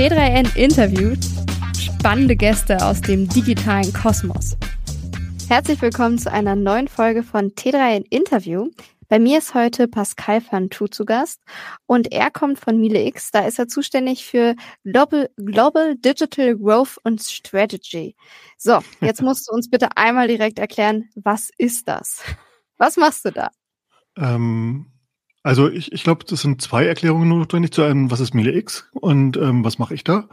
T3N interviewt spannende Gäste aus dem digitalen Kosmos. Herzlich willkommen zu einer neuen Folge von T3N Interview. Bei mir ist heute Pascal van Tu zu Gast und er kommt von Miele X. Da ist er zuständig für Global, Global Digital Growth und Strategy. So, jetzt musst du uns bitte einmal direkt erklären, was ist das? Was machst du da? Ähm, also ich, ich glaube, das sind zwei Erklärungen notwendig. Zu einem, was ist Miele X und ähm, was mache ich da?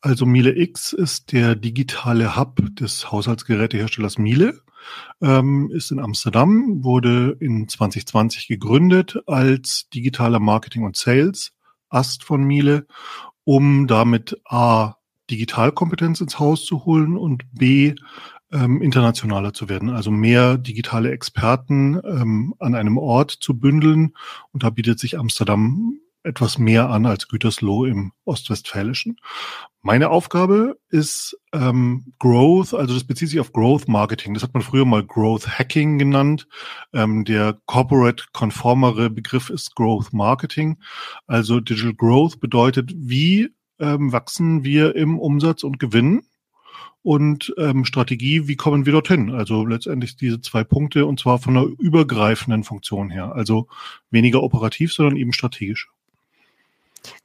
Also Miele X ist der digitale Hub des Haushaltsgeräteherstellers Miele ähm, ist in Amsterdam, wurde in 2020 gegründet als digitaler Marketing und Sales Ast von Miele, um damit A, Digitalkompetenz ins Haus zu holen und B, ähm, internationaler zu werden, also mehr digitale Experten ähm, an einem Ort zu bündeln. Und da bietet sich Amsterdam etwas mehr an als Gütersloh im Ostwestfälischen. Meine Aufgabe ist ähm, Growth, also das bezieht sich auf Growth Marketing. Das hat man früher mal Growth Hacking genannt. Ähm, der corporate konformere Begriff ist Growth Marketing. Also Digital Growth bedeutet, wie ähm, wachsen wir im Umsatz und Gewinn? Und ähm, Strategie, wie kommen wir dorthin? Also letztendlich diese zwei Punkte und zwar von einer übergreifenden Funktion her. Also weniger operativ, sondern eben strategisch.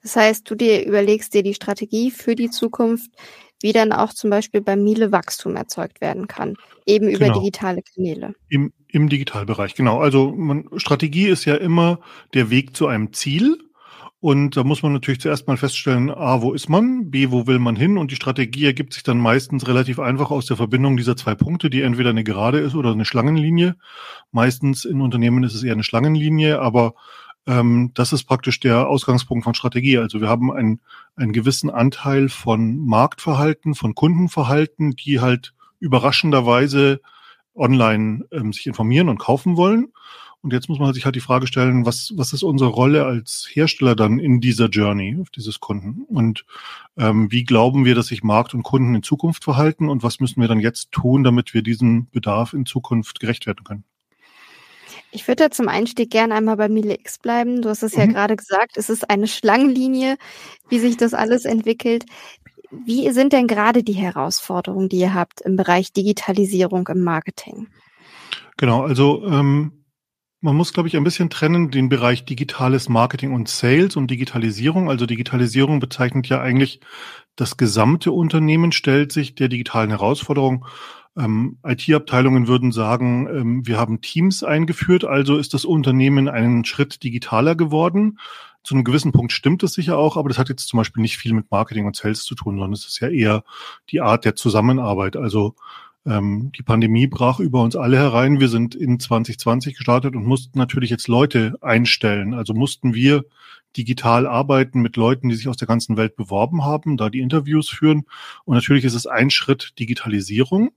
Das heißt, du dir überlegst dir die Strategie für die Zukunft, wie dann auch zum Beispiel bei Miele Wachstum erzeugt werden kann, eben über genau. digitale Kanäle. Im, Im Digitalbereich, genau. Also man, Strategie ist ja immer der Weg zu einem Ziel. Und da muss man natürlich zuerst mal feststellen, A, wo ist man? B, wo will man hin? Und die Strategie ergibt sich dann meistens relativ einfach aus der Verbindung dieser zwei Punkte, die entweder eine Gerade ist oder eine Schlangenlinie. Meistens in Unternehmen ist es eher eine Schlangenlinie, aber ähm, das ist praktisch der Ausgangspunkt von Strategie. Also wir haben einen, einen gewissen Anteil von Marktverhalten, von Kundenverhalten, die halt überraschenderweise online ähm, sich informieren und kaufen wollen. Und jetzt muss man sich halt die Frage stellen, was, was ist unsere Rolle als Hersteller dann in dieser Journey dieses Kunden? Und ähm, wie glauben wir, dass sich Markt und Kunden in Zukunft verhalten? Und was müssen wir dann jetzt tun, damit wir diesem Bedarf in Zukunft gerecht werden können? Ich würde da zum Einstieg gerne einmal bei Miele X bleiben. Du hast es mhm. ja gerade gesagt, es ist eine Schlangenlinie, wie sich das alles entwickelt. Wie sind denn gerade die Herausforderungen, die ihr habt im Bereich Digitalisierung im Marketing? Genau, also ähm, man muss, glaube ich, ein bisschen trennen den Bereich digitales Marketing und Sales und Digitalisierung. Also Digitalisierung bezeichnet ja eigentlich das gesamte Unternehmen, stellt sich der digitalen Herausforderung ähm, IT-Abteilungen würden sagen, ähm, wir haben Teams eingeführt, also ist das Unternehmen einen Schritt digitaler geworden. Zu einem gewissen Punkt stimmt das sicher auch, aber das hat jetzt zum Beispiel nicht viel mit Marketing und Sales zu tun, sondern es ist ja eher die Art der Zusammenarbeit. Also ähm, die Pandemie brach über uns alle herein. Wir sind in 2020 gestartet und mussten natürlich jetzt Leute einstellen. Also mussten wir digital arbeiten mit Leuten, die sich aus der ganzen Welt beworben haben, da die Interviews führen. Und natürlich ist es ein Schritt Digitalisierung.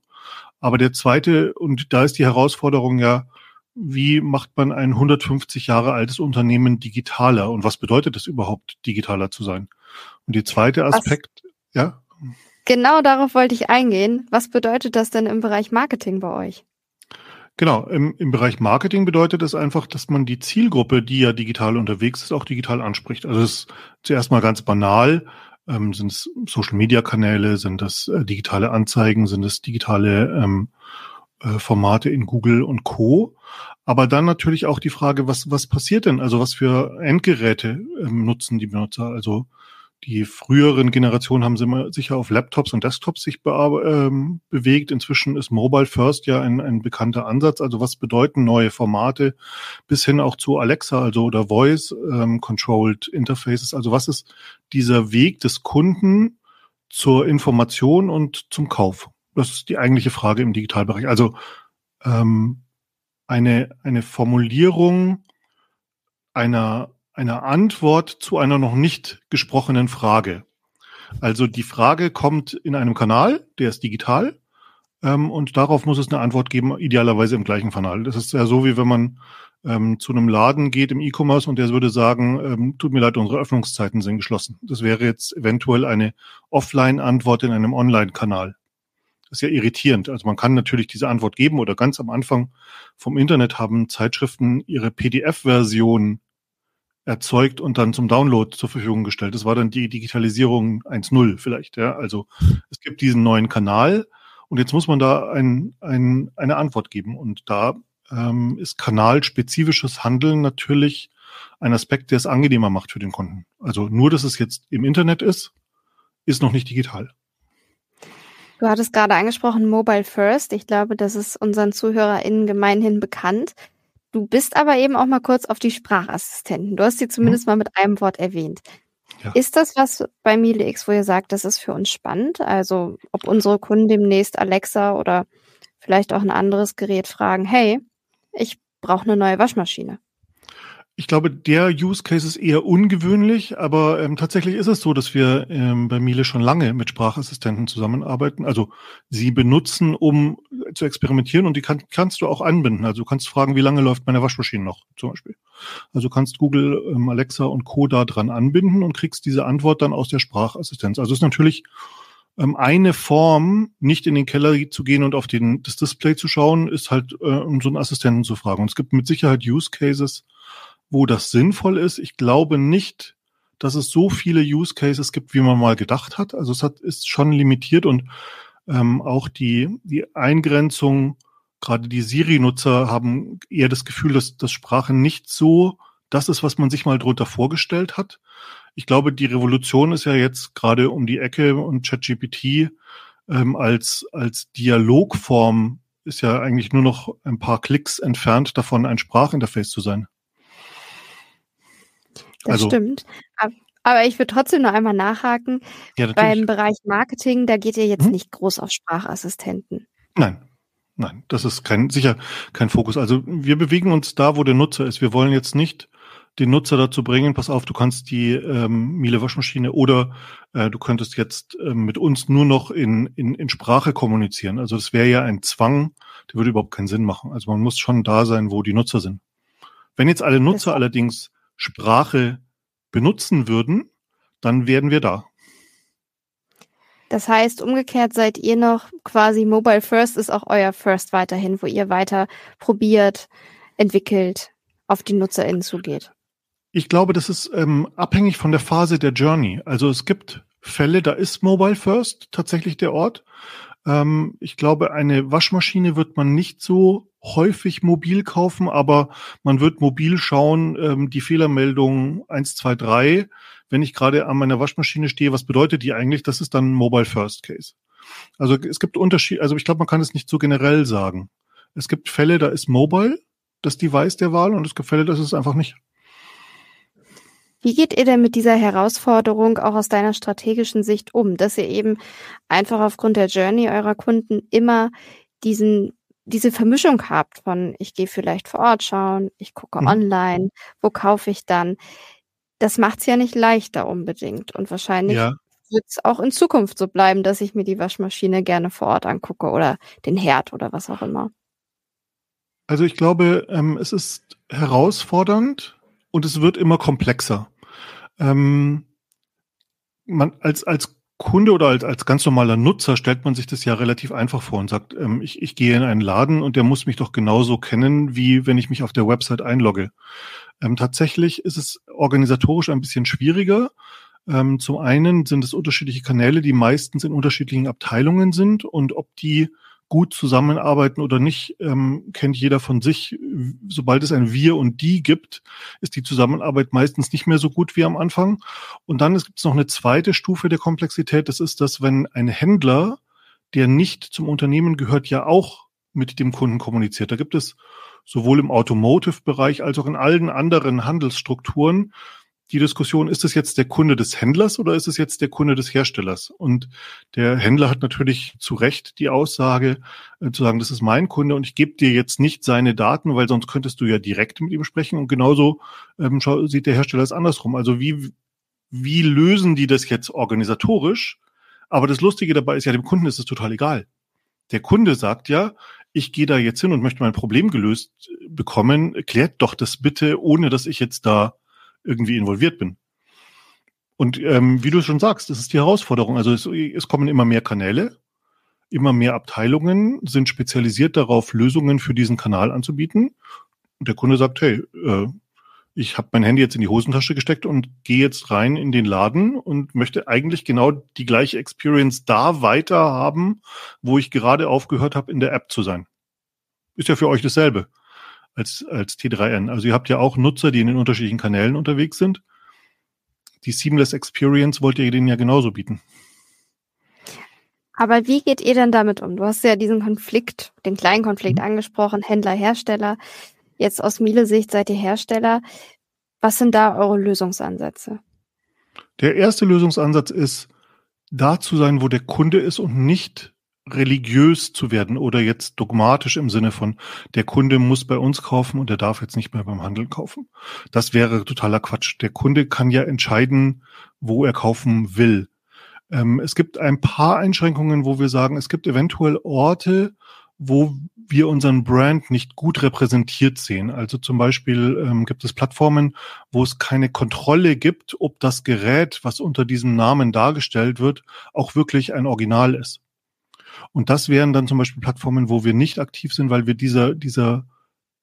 Aber der zweite, und da ist die Herausforderung ja, wie macht man ein 150 Jahre altes Unternehmen digitaler und was bedeutet es überhaupt, digitaler zu sein? Und die zweite Aspekt, was? ja. Genau darauf wollte ich eingehen. Was bedeutet das denn im Bereich Marketing bei euch? Genau, im, im Bereich Marketing bedeutet es einfach, dass man die Zielgruppe, die ja digital unterwegs ist, auch digital anspricht. Also es ist zuerst mal ganz banal. Ähm, sind es Social-Media-Kanäle? Sind das äh, digitale Anzeigen? Sind es digitale ähm, äh, Formate in Google und Co. Aber dann natürlich auch die Frage, was, was passiert denn? Also was für Endgeräte ähm, nutzen die Benutzer? Also die früheren Generationen haben immer sicher auf Laptops und Desktops sich ähm, bewegt. Inzwischen ist Mobile First ja ein, ein bekannter Ansatz. Also was bedeuten neue Formate bis hin auch zu Alexa, also oder Voice ähm, Controlled Interfaces. Also was ist dieser Weg des Kunden zur Information und zum Kauf? Das ist die eigentliche Frage im Digitalbereich. Also ähm, eine, eine Formulierung einer einer Antwort zu einer noch nicht gesprochenen Frage. Also die Frage kommt in einem Kanal, der ist digital, ähm, und darauf muss es eine Antwort geben, idealerweise im gleichen Kanal. Das ist ja so, wie wenn man ähm, zu einem Laden geht im E-Commerce und der würde sagen, ähm, tut mir leid, unsere Öffnungszeiten sind geschlossen. Das wäre jetzt eventuell eine Offline-Antwort in einem Online-Kanal. Das ist ja irritierend. Also man kann natürlich diese Antwort geben oder ganz am Anfang vom Internet haben Zeitschriften ihre PDF-Version erzeugt und dann zum Download zur Verfügung gestellt. Das war dann die Digitalisierung 1.0 vielleicht. Ja? Also es gibt diesen neuen Kanal und jetzt muss man da ein, ein, eine Antwort geben. Und da ähm, ist kanalspezifisches Handeln natürlich ein Aspekt, der es angenehmer macht für den Kunden. Also nur, dass es jetzt im Internet ist, ist noch nicht digital. Du hattest gerade angesprochen Mobile First. Ich glaube, das ist unseren ZuhörerInnen gemeinhin bekannt. Du bist aber eben auch mal kurz auf die Sprachassistenten. Du hast sie zumindest mhm. mal mit einem Wort erwähnt. Ja. Ist das was bei MileX, wo ihr sagt, das ist für uns spannend? Also ob unsere Kunden demnächst Alexa oder vielleicht auch ein anderes Gerät fragen, hey, ich brauche eine neue Waschmaschine. Ich glaube, der Use Case ist eher ungewöhnlich, aber ähm, tatsächlich ist es so, dass wir ähm, bei Miele schon lange mit Sprachassistenten zusammenarbeiten. Also sie benutzen, um zu experimentieren und die kann, kannst du auch anbinden. Also du kannst fragen, wie lange läuft meine Waschmaschine noch, zum Beispiel. Also kannst Google, ähm, Alexa und Co. da dran anbinden und kriegst diese Antwort dann aus der Sprachassistenz. Also ist natürlich ähm, eine Form, nicht in den Keller zu gehen und auf den, das Display zu schauen, ist halt, äh, um so einen Assistenten zu fragen. Und es gibt mit Sicherheit Use Cases, wo das sinnvoll ist. Ich glaube nicht, dass es so viele Use Cases gibt, wie man mal gedacht hat. Also es hat, ist schon limitiert und ähm, auch die, die Eingrenzung, gerade die Siri-Nutzer haben eher das Gefühl, dass das Sprache nicht so das ist, was man sich mal drunter vorgestellt hat. Ich glaube, die Revolution ist ja jetzt gerade um die Ecke und ChatGPT ähm, als, als Dialogform ist ja eigentlich nur noch ein paar Klicks entfernt davon, ein Sprachinterface zu sein. Das also, stimmt. Aber ich würde trotzdem noch einmal nachhaken. Ja, Beim Bereich Marketing, da geht ihr jetzt hm? nicht groß auf Sprachassistenten. Nein, nein, das ist kein, sicher kein Fokus. Also wir bewegen uns da, wo der Nutzer ist. Wir wollen jetzt nicht den Nutzer dazu bringen, pass auf, du kannst die ähm, Miele Waschmaschine oder äh, du könntest jetzt äh, mit uns nur noch in, in, in Sprache kommunizieren. Also das wäre ja ein Zwang, der würde überhaupt keinen Sinn machen. Also man muss schon da sein, wo die Nutzer sind. Wenn jetzt alle Nutzer allerdings Sprache benutzen würden, dann wären wir da. Das heißt, umgekehrt seid ihr noch quasi Mobile First ist auch euer First weiterhin, wo ihr weiter probiert, entwickelt, auf die NutzerInnen zugeht. Ich glaube, das ist ähm, abhängig von der Phase der Journey. Also es gibt Fälle, da ist Mobile First tatsächlich der Ort. Ähm, ich glaube, eine Waschmaschine wird man nicht so häufig mobil kaufen, aber man wird mobil schauen, ähm, die Fehlermeldung 1, 2, 3, wenn ich gerade an meiner Waschmaschine stehe, was bedeutet die eigentlich? Das ist dann Mobile First Case. Also es gibt Unterschiede, also ich glaube, man kann es nicht so generell sagen. Es gibt Fälle, da ist Mobile das Device der Wahl und es gibt Fälle, das ist einfach nicht. Wie geht ihr denn mit dieser Herausforderung auch aus deiner strategischen Sicht um, dass ihr eben einfach aufgrund der Journey eurer Kunden immer diesen diese Vermischung habt von, ich gehe vielleicht vor Ort schauen, ich gucke mhm. online, wo kaufe ich dann? Das macht es ja nicht leichter unbedingt. Und wahrscheinlich ja. wird es auch in Zukunft so bleiben, dass ich mir die Waschmaschine gerne vor Ort angucke oder den Herd oder was auch immer. Also ich glaube, ähm, es ist herausfordernd und es wird immer komplexer. Ähm, man als als Kunde oder als, als ganz normaler Nutzer stellt man sich das ja relativ einfach vor und sagt, ähm, ich, ich gehe in einen Laden und der muss mich doch genauso kennen, wie wenn ich mich auf der Website einlogge. Ähm, tatsächlich ist es organisatorisch ein bisschen schwieriger. Ähm, zum einen sind es unterschiedliche Kanäle, die meistens in unterschiedlichen Abteilungen sind und ob die gut zusammenarbeiten oder nicht, ähm, kennt jeder von sich. Sobald es ein Wir und Die gibt, ist die Zusammenarbeit meistens nicht mehr so gut wie am Anfang. Und dann gibt es noch eine zweite Stufe der Komplexität. Das ist, dass wenn ein Händler, der nicht zum Unternehmen gehört, ja auch mit dem Kunden kommuniziert. Da gibt es sowohl im Automotive-Bereich als auch in allen anderen Handelsstrukturen die Diskussion, ist es jetzt der Kunde des Händlers oder ist es jetzt der Kunde des Herstellers? Und der Händler hat natürlich zu Recht die Aussage äh, zu sagen, das ist mein Kunde und ich gebe dir jetzt nicht seine Daten, weil sonst könntest du ja direkt mit ihm sprechen. Und genauso ähm, sieht der Hersteller es andersrum. Also wie, wie lösen die das jetzt organisatorisch? Aber das Lustige dabei ist ja, dem Kunden ist es total egal. Der Kunde sagt ja, ich gehe da jetzt hin und möchte mein Problem gelöst bekommen. Klärt doch das bitte, ohne dass ich jetzt da irgendwie involviert bin. Und ähm, wie du schon sagst, das ist die Herausforderung. Also es, es kommen immer mehr Kanäle, immer mehr Abteilungen sind spezialisiert darauf, Lösungen für diesen Kanal anzubieten. Und der Kunde sagt, hey, äh, ich habe mein Handy jetzt in die Hosentasche gesteckt und gehe jetzt rein in den Laden und möchte eigentlich genau die gleiche Experience da weiter haben, wo ich gerade aufgehört habe, in der App zu sein. Ist ja für euch dasselbe als, als T3N. Also ihr habt ja auch Nutzer, die in den unterschiedlichen Kanälen unterwegs sind. Die Seamless Experience wollt ihr denen ja genauso bieten. Aber wie geht ihr denn damit um? Du hast ja diesen Konflikt, den kleinen Konflikt mhm. angesprochen, Händler, Hersteller. Jetzt aus Miele-Sicht seid ihr Hersteller. Was sind da eure Lösungsansätze? Der erste Lösungsansatz ist, da zu sein, wo der Kunde ist und nicht religiös zu werden oder jetzt dogmatisch im Sinne von, der Kunde muss bei uns kaufen und er darf jetzt nicht mehr beim Handel kaufen. Das wäre totaler Quatsch. Der Kunde kann ja entscheiden, wo er kaufen will. Ähm, es gibt ein paar Einschränkungen, wo wir sagen, es gibt eventuell Orte, wo wir unseren Brand nicht gut repräsentiert sehen. Also zum Beispiel ähm, gibt es Plattformen, wo es keine Kontrolle gibt, ob das Gerät, was unter diesem Namen dargestellt wird, auch wirklich ein Original ist. Und das wären dann zum Beispiel Plattformen, wo wir nicht aktiv sind, weil wir dieser, dieser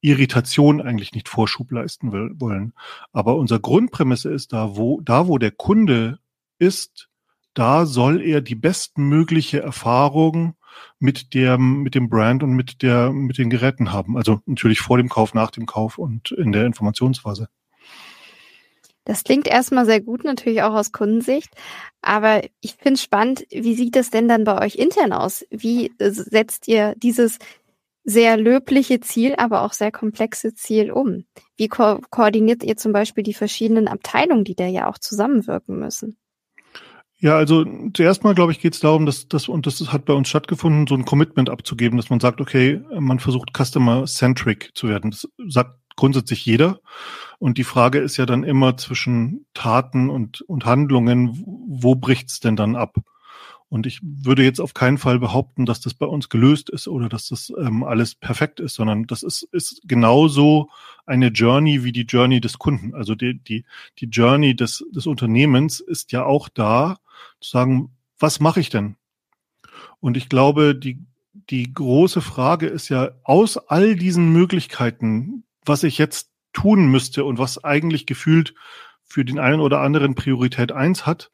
Irritation eigentlich nicht Vorschub leisten will, wollen. Aber unser Grundprämisse ist da, wo, da wo der Kunde ist, da soll er die bestmögliche Erfahrung mit der, mit dem Brand und mit der, mit den Geräten haben. Also natürlich vor dem Kauf, nach dem Kauf und in der Informationsphase. Das klingt erstmal sehr gut, natürlich auch aus Kundensicht. Aber ich finde es spannend, wie sieht es denn dann bei euch intern aus? Wie äh, setzt ihr dieses sehr löbliche Ziel, aber auch sehr komplexe Ziel um? Wie ko koordiniert ihr zum Beispiel die verschiedenen Abteilungen, die da ja auch zusammenwirken müssen? Ja, also zuerst mal, glaube ich, geht es darum, dass das, und das hat bei uns stattgefunden, so ein Commitment abzugeben, dass man sagt, okay, man versucht Customer-Centric zu werden. Das sagt grundsätzlich jeder. Und die Frage ist ja dann immer zwischen Taten und, und Handlungen, wo bricht's denn dann ab? Und ich würde jetzt auf keinen Fall behaupten, dass das bei uns gelöst ist oder dass das ähm, alles perfekt ist, sondern das ist, ist genauso eine Journey wie die Journey des Kunden. Also die, die, die Journey des, des Unternehmens ist ja auch da, zu sagen, was mache ich denn? Und ich glaube, die, die große Frage ist ja, aus all diesen Möglichkeiten, was ich jetzt tun müsste und was eigentlich gefühlt für den einen oder anderen Priorität eins hat,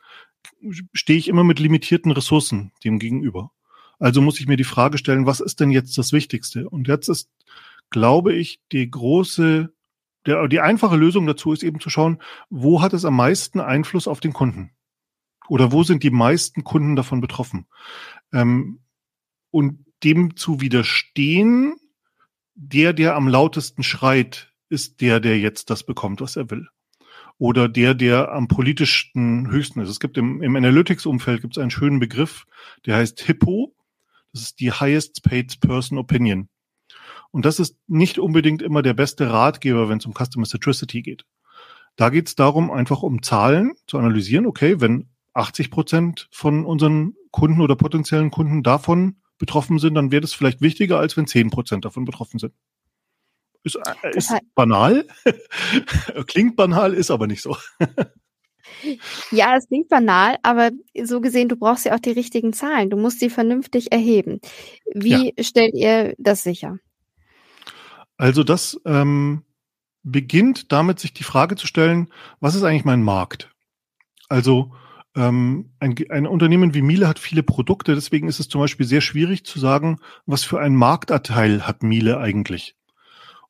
stehe ich immer mit limitierten Ressourcen dem gegenüber. Also muss ich mir die Frage stellen, was ist denn jetzt das Wichtigste? Und jetzt ist, glaube ich, die große, der, die einfache Lösung dazu ist eben zu schauen, wo hat es am meisten Einfluss auf den Kunden? Oder wo sind die meisten Kunden davon betroffen? Ähm, und dem zu widerstehen, der, der am lautesten schreit, ist der, der jetzt das bekommt, was er will oder der, der am politischsten höchsten ist. Es gibt im, im Analytics-Umfeld gibt es einen schönen Begriff, der heißt HIPPO. Das ist die Highest Paid Person Opinion. Und das ist nicht unbedingt immer der beste Ratgeber, wenn es um Customer Centricity geht. Da geht es darum, einfach um Zahlen zu analysieren. Okay, wenn 80 Prozent von unseren Kunden oder potenziellen Kunden davon betroffen sind, dann wäre das vielleicht wichtiger, als wenn 10 Prozent davon betroffen sind. Ist, äh, ist banal. klingt banal, ist aber nicht so. ja, es klingt banal, aber so gesehen, du brauchst ja auch die richtigen Zahlen. Du musst sie vernünftig erheben. Wie ja. stellt ihr das sicher? Also das ähm, beginnt damit, sich die Frage zu stellen, was ist eigentlich mein Markt? Also ähm, ein, ein Unternehmen wie Miele hat viele Produkte, deswegen ist es zum Beispiel sehr schwierig zu sagen, was für einen Marktanteil hat Miele eigentlich.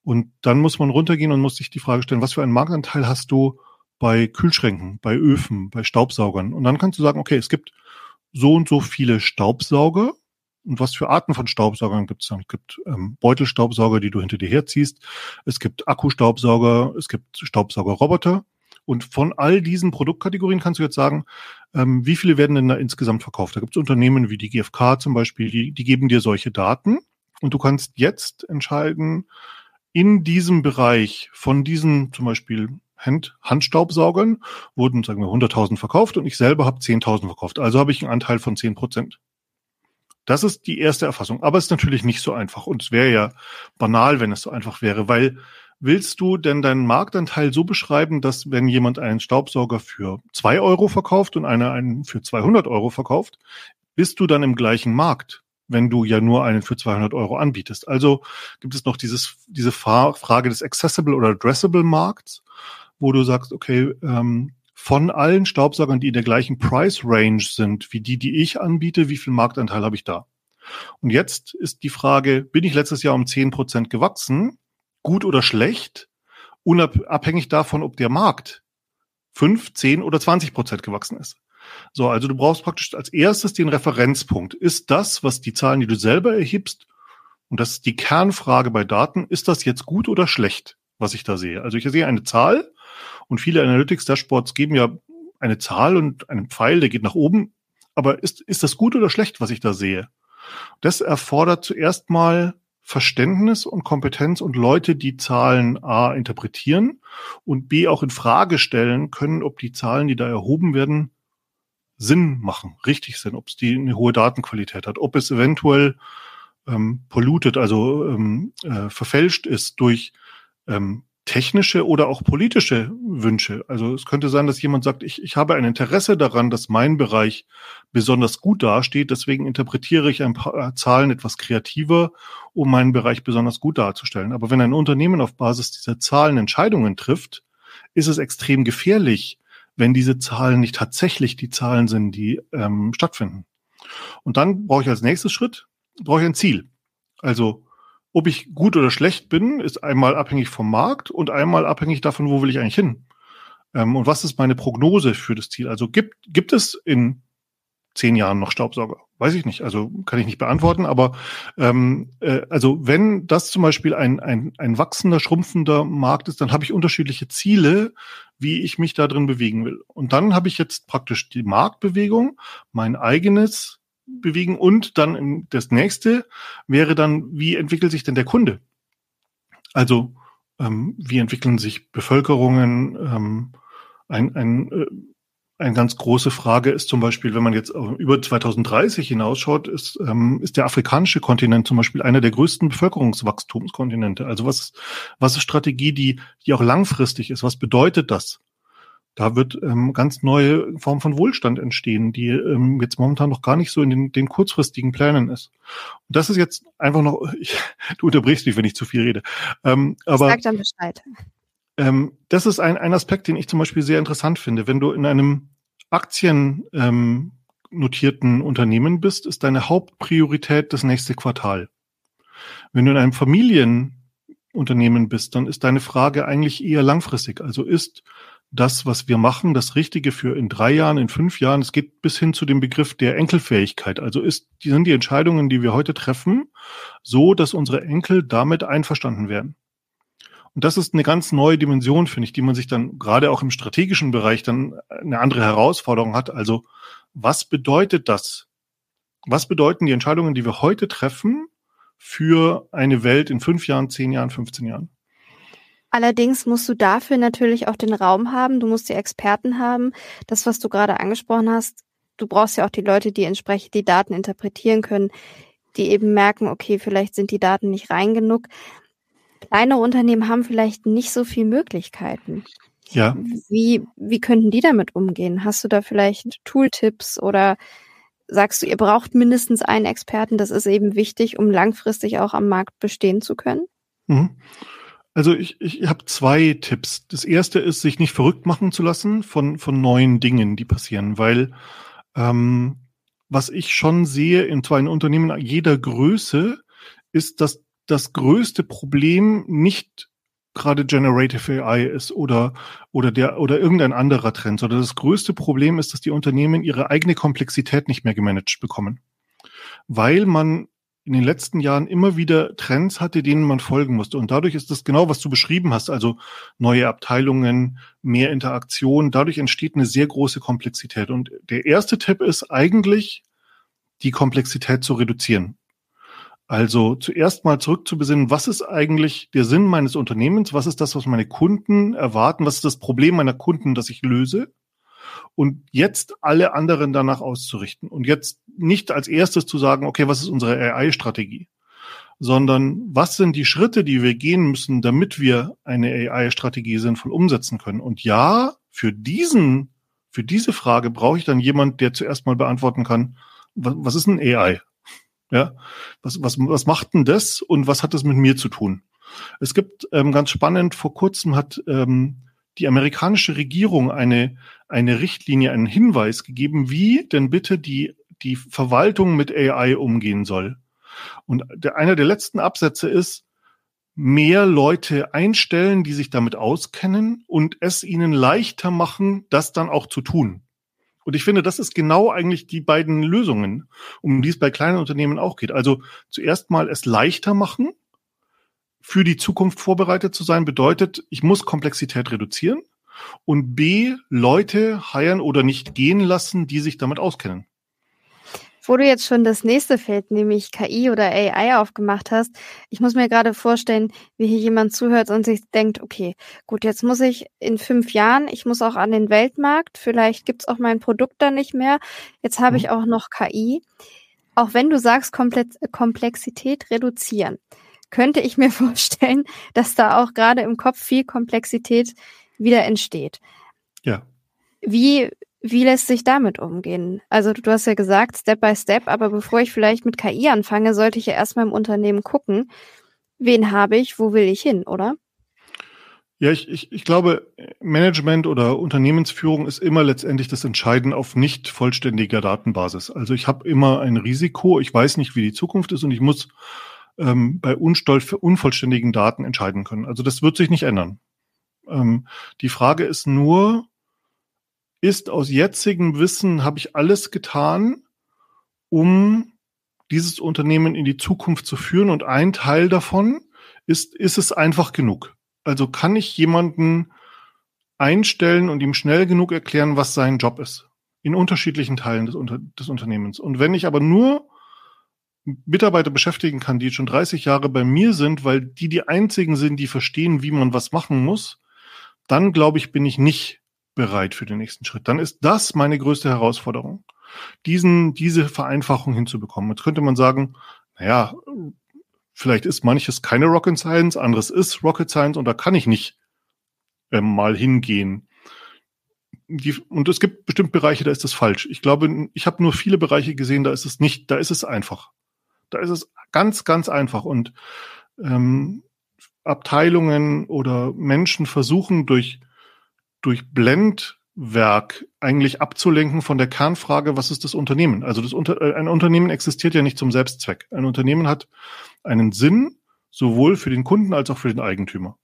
Und dann muss man runtergehen und muss sich die Frage stellen, was für einen Marktanteil hast du bei Kühlschränken, bei Öfen, bei Staubsaugern? Und dann kannst du sagen, okay, es gibt so und so viele Staubsauger. Und was für Arten von Staubsaugern gibt es dann? Es gibt ähm, Beutelstaubsauger, die du hinter dir herziehst. Es gibt Akkustaubsauger, es gibt Staubsaugerroboter. Und von all diesen Produktkategorien kannst du jetzt sagen, ähm, wie viele werden denn da insgesamt verkauft? Da gibt es Unternehmen wie die GfK zum Beispiel, die, die geben dir solche Daten. Und du kannst jetzt entscheiden, in diesem Bereich von diesen zum Beispiel Hand, Handstaubsaugern wurden, sagen wir, 100.000 verkauft und ich selber habe 10.000 verkauft. Also habe ich einen Anteil von 10 Prozent. Das ist die erste Erfassung. Aber es ist natürlich nicht so einfach. Und es wäre ja banal, wenn es so einfach wäre, weil willst du denn deinen Marktanteil so beschreiben, dass wenn jemand einen Staubsauger für zwei Euro verkauft und einer einen für 200 Euro verkauft, bist du dann im gleichen Markt? wenn du ja nur einen für 200 Euro anbietest. Also gibt es noch dieses, diese Frage des Accessible oder Addressable Markts. wo du sagst, okay, ähm, von allen Staubsaugern, die in der gleichen Price Range sind, wie die, die ich anbiete, wie viel Marktanteil habe ich da? Und jetzt ist die Frage, bin ich letztes Jahr um zehn Prozent gewachsen? Gut oder schlecht? Unabhängig davon, ob der Markt fünf, zehn oder zwanzig Prozent gewachsen ist. So, also du brauchst praktisch als erstes den Referenzpunkt. Ist das, was die Zahlen, die du selber erhebst, und das ist die Kernfrage bei Daten, ist das jetzt gut oder schlecht, was ich da sehe? Also ich sehe eine Zahl und viele Analytics-Dashboards geben ja eine Zahl und einen Pfeil, der geht nach oben. Aber ist, ist das gut oder schlecht, was ich da sehe? Das erfordert zuerst mal Verständnis und Kompetenz und Leute, die Zahlen A interpretieren und B auch in Frage stellen können, ob die Zahlen, die da erhoben werden, Sinn machen, richtig sind, ob es die eine hohe Datenqualität hat, ob es eventuell ähm, polluted, also ähm, äh, verfälscht ist durch ähm, technische oder auch politische Wünsche. Also es könnte sein, dass jemand sagt, ich, ich habe ein Interesse daran, dass mein Bereich besonders gut dasteht, deswegen interpretiere ich ein paar Zahlen etwas kreativer, um meinen Bereich besonders gut darzustellen. Aber wenn ein Unternehmen auf Basis dieser Zahlen Entscheidungen trifft, ist es extrem gefährlich, wenn diese Zahlen nicht tatsächlich die Zahlen sind, die ähm, stattfinden. Und dann brauche ich als nächstes Schritt brauche ich ein Ziel. Also, ob ich gut oder schlecht bin, ist einmal abhängig vom Markt und einmal abhängig davon, wo will ich eigentlich hin. Ähm, und was ist meine Prognose für das Ziel? Also gibt, gibt es in zehn Jahren noch Staubsauger? Weiß ich nicht. Also kann ich nicht beantworten. Aber ähm, äh, also wenn das zum Beispiel ein, ein, ein wachsender, schrumpfender Markt ist, dann habe ich unterschiedliche Ziele, wie ich mich da drin bewegen will. Und dann habe ich jetzt praktisch die Marktbewegung, mein eigenes bewegen und dann das nächste wäre dann, wie entwickelt sich denn der Kunde? Also ähm, wie entwickeln sich Bevölkerungen? Ähm, ein, ein, äh, eine ganz große Frage ist zum Beispiel, wenn man jetzt über 2030 hinausschaut, ist, ähm, ist der afrikanische Kontinent zum Beispiel einer der größten Bevölkerungswachstumskontinente. Also was, was ist Strategie, die, die auch langfristig ist? Was bedeutet das? Da wird ähm, ganz neue Form von Wohlstand entstehen, die ähm, jetzt momentan noch gar nicht so in den, den kurzfristigen Plänen ist. Und das ist jetzt einfach noch, ich, du unterbrichst mich, wenn ich zu viel rede. Ähm, aber, Sag dann Bescheid. Ähm, das ist ein, ein Aspekt, den ich zum Beispiel sehr interessant finde. Wenn du in einem Aktien ähm, notierten Unternehmen bist, ist deine Hauptpriorität das nächste Quartal. Wenn du in einem Familienunternehmen bist, dann ist deine Frage eigentlich eher langfristig. Also ist das, was wir machen, das Richtige für in drei Jahren, in fünf Jahren. Es geht bis hin zu dem Begriff der Enkelfähigkeit. Also ist, sind die Entscheidungen, die wir heute treffen, so, dass unsere Enkel damit einverstanden werden. Und das ist eine ganz neue Dimension, finde ich, die man sich dann gerade auch im strategischen Bereich dann eine andere Herausforderung hat. Also was bedeutet das? Was bedeuten die Entscheidungen, die wir heute treffen für eine Welt in fünf Jahren, zehn Jahren, 15 Jahren? Allerdings musst du dafür natürlich auch den Raum haben, du musst die Experten haben. Das, was du gerade angesprochen hast, du brauchst ja auch die Leute, die entsprechend die Daten interpretieren können, die eben merken, okay, vielleicht sind die Daten nicht rein genug. Kleine Unternehmen haben vielleicht nicht so viel Möglichkeiten. Ja. Wie, wie könnten die damit umgehen? Hast du da vielleicht Tooltips oder sagst du, ihr braucht mindestens einen Experten? Das ist eben wichtig, um langfristig auch am Markt bestehen zu können? Mhm. Also ich, ich habe zwei Tipps. Das erste ist, sich nicht verrückt machen zu lassen von, von neuen Dingen, die passieren, weil ähm, was ich schon sehe in zwei Unternehmen jeder Größe, ist, dass das größte Problem nicht gerade Generative AI ist oder, oder der, oder irgendein anderer Trend, sondern das größte Problem ist, dass die Unternehmen ihre eigene Komplexität nicht mehr gemanagt bekommen. Weil man in den letzten Jahren immer wieder Trends hatte, denen man folgen musste. Und dadurch ist das genau, was du beschrieben hast, also neue Abteilungen, mehr Interaktion. Dadurch entsteht eine sehr große Komplexität. Und der erste Tipp ist eigentlich, die Komplexität zu reduzieren. Also zuerst mal zurück zu besinnen, was ist eigentlich der Sinn meines Unternehmens? Was ist das, was meine Kunden erwarten? Was ist das Problem meiner Kunden, das ich löse? Und jetzt alle anderen danach auszurichten und jetzt nicht als erstes zu sagen, okay, was ist unsere AI-Strategie, sondern was sind die Schritte, die wir gehen müssen, damit wir eine AI-Strategie sinnvoll umsetzen können. Und ja, für diesen, für diese Frage brauche ich dann jemand, der zuerst mal beantworten kann, was, ist ein AI? Ja, was, was, was macht denn das und was hat das mit mir zu tun? Es gibt ähm, ganz spannend, vor kurzem hat ähm, die amerikanische Regierung eine, eine Richtlinie, einen Hinweis gegeben, wie denn bitte die, die Verwaltung mit AI umgehen soll. Und der, einer der letzten Absätze ist, mehr Leute einstellen, die sich damit auskennen und es ihnen leichter machen, das dann auch zu tun. Und ich finde, das ist genau eigentlich die beiden Lösungen, um die es bei kleinen Unternehmen auch geht. Also zuerst mal es leichter machen, für die Zukunft vorbereitet zu sein, bedeutet, ich muss Komplexität reduzieren und B, Leute heiern oder nicht gehen lassen, die sich damit auskennen. Wo du jetzt schon das nächste Feld, nämlich KI oder AI aufgemacht hast, ich muss mir gerade vorstellen, wie hier jemand zuhört und sich denkt, okay, gut, jetzt muss ich in fünf Jahren, ich muss auch an den Weltmarkt, vielleicht gibt's auch mein Produkt da nicht mehr, jetzt habe mhm. ich auch noch KI. Auch wenn du sagst, Komplexität reduzieren, könnte ich mir vorstellen, dass da auch gerade im Kopf viel Komplexität wieder entsteht. Ja. Wie, wie lässt sich damit umgehen? Also du hast ja gesagt, Step by Step, aber bevor ich vielleicht mit KI anfange, sollte ich ja erstmal im Unternehmen gucken, wen habe ich, wo will ich hin, oder? Ja, ich, ich, ich glaube, Management oder Unternehmensführung ist immer letztendlich das Entscheiden auf nicht vollständiger Datenbasis. Also ich habe immer ein Risiko, ich weiß nicht, wie die Zukunft ist und ich muss ähm, bei unvollständigen Daten entscheiden können. Also das wird sich nicht ändern. Ähm, die Frage ist nur, ist aus jetzigem Wissen, habe ich alles getan, um dieses Unternehmen in die Zukunft zu führen und ein Teil davon ist, ist es einfach genug. Also kann ich jemanden einstellen und ihm schnell genug erklären, was sein Job ist. In unterschiedlichen Teilen des, Unter des Unternehmens. Und wenn ich aber nur Mitarbeiter beschäftigen kann, die schon 30 Jahre bei mir sind, weil die die einzigen sind, die verstehen, wie man was machen muss, dann glaube ich, bin ich nicht bereit für den nächsten Schritt. Dann ist das meine größte Herausforderung, diesen, diese Vereinfachung hinzubekommen. Jetzt könnte man sagen, naja, vielleicht ist manches keine Rocket Science, anderes ist Rocket Science und da kann ich nicht ähm, mal hingehen. Die, und es gibt bestimmt Bereiche, da ist das falsch. Ich glaube, ich habe nur viele Bereiche gesehen, da ist es nicht, da ist es einfach. Da ist es ganz, ganz einfach. Und ähm, Abteilungen oder Menschen versuchen durch durch Blendwerk eigentlich abzulenken von der Kernfrage, was ist das Unternehmen? Also das Unter äh, ein Unternehmen existiert ja nicht zum Selbstzweck. Ein Unternehmen hat einen Sinn, sowohl für den Kunden als auch für den Eigentümer.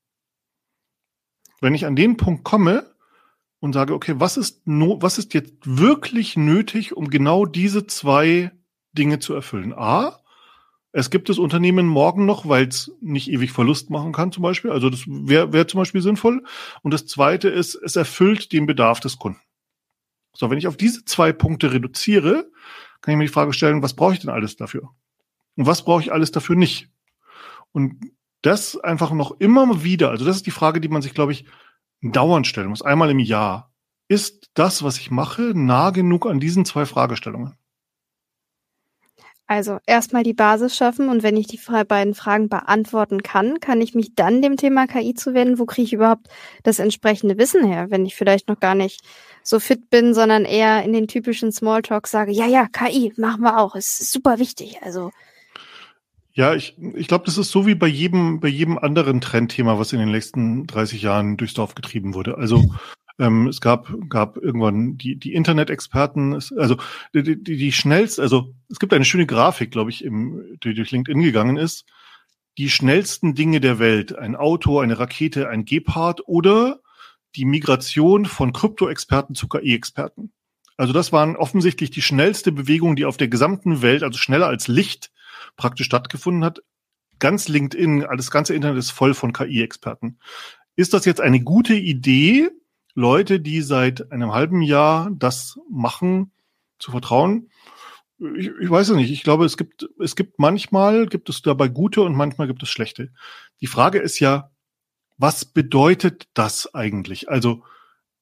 Wenn ich an den Punkt komme und sage, okay, was ist, no, was ist jetzt wirklich nötig, um genau diese zwei Dinge zu erfüllen? A, es gibt das Unternehmen morgen noch, weil es nicht ewig Verlust machen kann, zum Beispiel. Also das wäre wär zum Beispiel sinnvoll. Und das zweite ist, es erfüllt den Bedarf des Kunden. So, wenn ich auf diese zwei Punkte reduziere, kann ich mir die Frage stellen, was brauche ich denn alles dafür? Und was brauche ich alles dafür nicht? Und das einfach noch immer wieder, also das ist die Frage, die man sich, glaube ich, dauernd stellen muss, einmal im Jahr. Ist das, was ich mache, nah genug an diesen zwei Fragestellungen? Also erstmal die Basis schaffen und wenn ich die beiden Fragen beantworten kann, kann ich mich dann dem Thema KI zuwenden. Wo kriege ich überhaupt das entsprechende Wissen her, wenn ich vielleicht noch gar nicht so fit bin, sondern eher in den typischen Smalltalk sage, ja, ja, KI machen wir auch, ist super wichtig. Also ja, ich, ich glaube, das ist so wie bei jedem, bei jedem anderen Trendthema, was in den letzten 30 Jahren durchs Dorf getrieben wurde. Also ähm, es gab, gab irgendwann die, die Internet-Experten, also die, die, die schnellst, also es gibt eine schöne Grafik, glaube ich, im, die durch LinkedIn gegangen ist. Die schnellsten Dinge der Welt, ein Auto, eine Rakete, ein Gepard oder die Migration von Krypto-Experten zu KI-Experten. Also das waren offensichtlich die schnellste Bewegung, die auf der gesamten Welt, also schneller als Licht praktisch stattgefunden hat. Ganz LinkedIn, das ganze Internet ist voll von KI-Experten. Ist das jetzt eine gute Idee, Leute, die seit einem halben Jahr das machen, zu vertrauen. Ich, ich weiß es nicht. Ich glaube, es gibt, es gibt manchmal, gibt es dabei gute und manchmal gibt es schlechte. Die Frage ist ja, was bedeutet das eigentlich? Also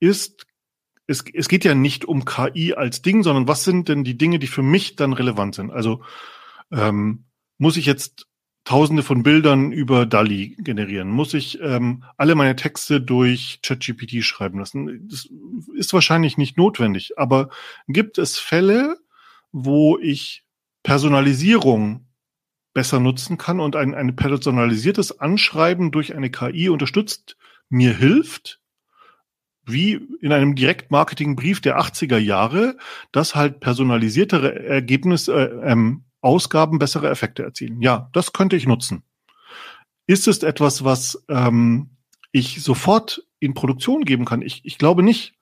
ist, es, es geht ja nicht um KI als Ding, sondern was sind denn die Dinge, die für mich dann relevant sind? Also ähm, muss ich jetzt Tausende von Bildern über DALI generieren? Muss ich ähm, alle meine Texte durch ChatGPT schreiben lassen? Das ist wahrscheinlich nicht notwendig, aber gibt es Fälle, wo ich Personalisierung besser nutzen kann und ein, ein personalisiertes Anschreiben durch eine KI unterstützt, mir hilft, wie in einem Direktmarketingbrief der 80er Jahre, dass halt personalisiertere Ergebnisse, äh, ähm, Ausgaben bessere Effekte erzielen. Ja, das könnte ich nutzen. Ist es etwas, was ähm, ich sofort in Produktion geben kann? Ich, ich glaube nicht.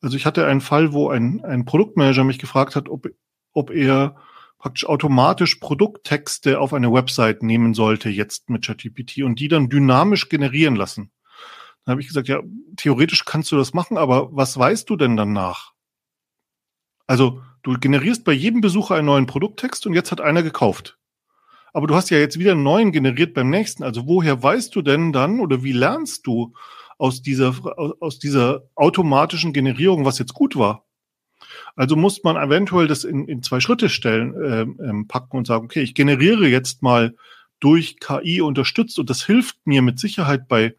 Also ich hatte einen Fall, wo ein, ein Produktmanager mich gefragt hat, ob, ob er praktisch automatisch Produkttexte auf eine Website nehmen sollte jetzt mit ChatGPT und die dann dynamisch generieren lassen. Dann habe ich gesagt, ja, theoretisch kannst du das machen, aber was weißt du denn danach? Also du generierst bei jedem Besucher einen neuen Produkttext und jetzt hat einer gekauft. Aber du hast ja jetzt wieder einen neuen generiert beim nächsten. Also woher weißt du denn dann oder wie lernst du aus dieser, aus dieser automatischen Generierung, was jetzt gut war? Also muss man eventuell das in, in zwei Schritte stellen, äh, ähm, packen und sagen, okay, ich generiere jetzt mal durch KI unterstützt und das hilft mir mit Sicherheit bei